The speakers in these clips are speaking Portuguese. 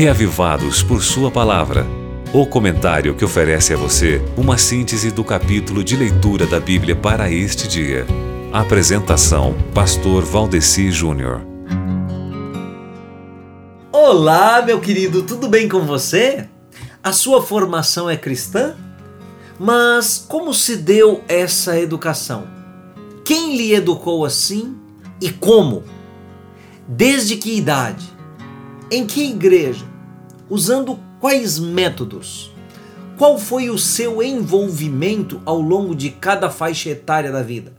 Reavivados por Sua Palavra. O comentário que oferece a você uma síntese do capítulo de leitura da Bíblia para este dia. Apresentação: Pastor Valdeci Júnior. Olá, meu querido, tudo bem com você? A sua formação é cristã? Mas como se deu essa educação? Quem lhe educou assim e como? Desde que idade? Em que igreja? Usando quais métodos? Qual foi o seu envolvimento ao longo de cada faixa etária da vida?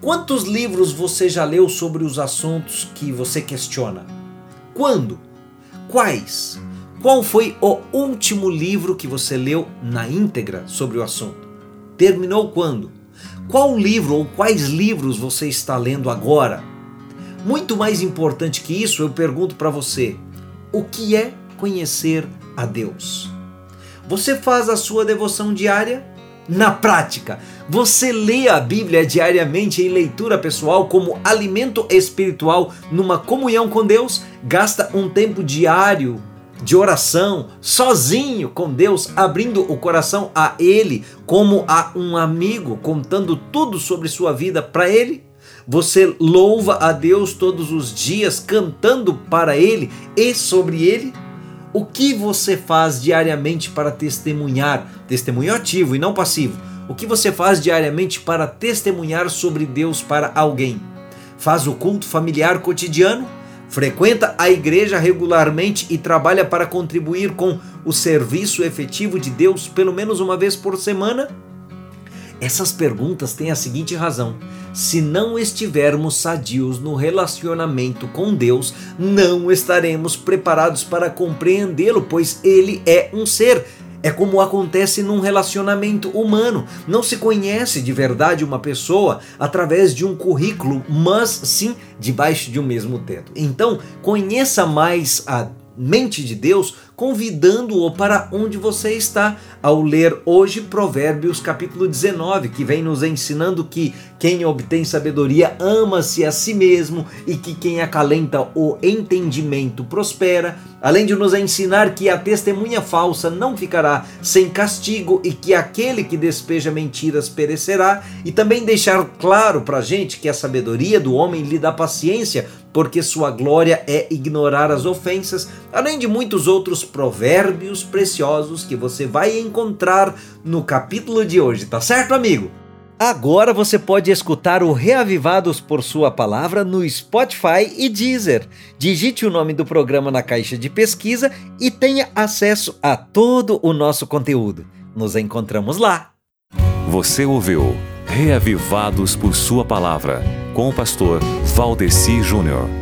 Quantos livros você já leu sobre os assuntos que você questiona? Quando? Quais? Qual foi o último livro que você leu na íntegra sobre o assunto? Terminou quando? Qual livro ou quais livros você está lendo agora? Muito mais importante que isso, eu pergunto para você: o que é conhecer a Deus? Você faz a sua devoção diária? Na prática, você lê a Bíblia diariamente em leitura pessoal como alimento espiritual numa comunhão com Deus? Gasta um tempo diário de oração, sozinho com Deus, abrindo o coração a Ele como a um amigo, contando tudo sobre sua vida para Ele? Você louva a Deus todos os dias, cantando para Ele e sobre Ele? O que você faz diariamente para testemunhar, testemunho ativo e não passivo? O que você faz diariamente para testemunhar sobre Deus para alguém? Faz o culto familiar cotidiano? Frequenta a igreja regularmente e trabalha para contribuir com o serviço efetivo de Deus pelo menos uma vez por semana? Essas perguntas têm a seguinte razão: se não estivermos sadios no relacionamento com Deus, não estaremos preparados para compreendê-lo, pois ele é um ser. É como acontece num relacionamento humano. Não se conhece de verdade uma pessoa através de um currículo, mas sim debaixo de um mesmo teto. Então, conheça mais a mente de Deus, convidando-o para onde você está, ao ler hoje Provérbios capítulo 19, que vem nos ensinando que quem obtém sabedoria ama-se a si mesmo e que quem acalenta o entendimento prospera, além de nos ensinar que a testemunha falsa não ficará sem castigo e que aquele que despeja mentiras perecerá, e também deixar claro para a gente que a sabedoria do homem lhe dá paciência porque sua glória é ignorar as ofensas, além de muitos outros provérbios preciosos que você vai encontrar no capítulo de hoje, tá certo, amigo? Agora você pode escutar o Reavivados por Sua Palavra no Spotify e Deezer. Digite o nome do programa na caixa de pesquisa e tenha acesso a todo o nosso conteúdo. Nos encontramos lá. Você ouviu Reavivados por Sua Palavra com o pastor Valdeci Júnior.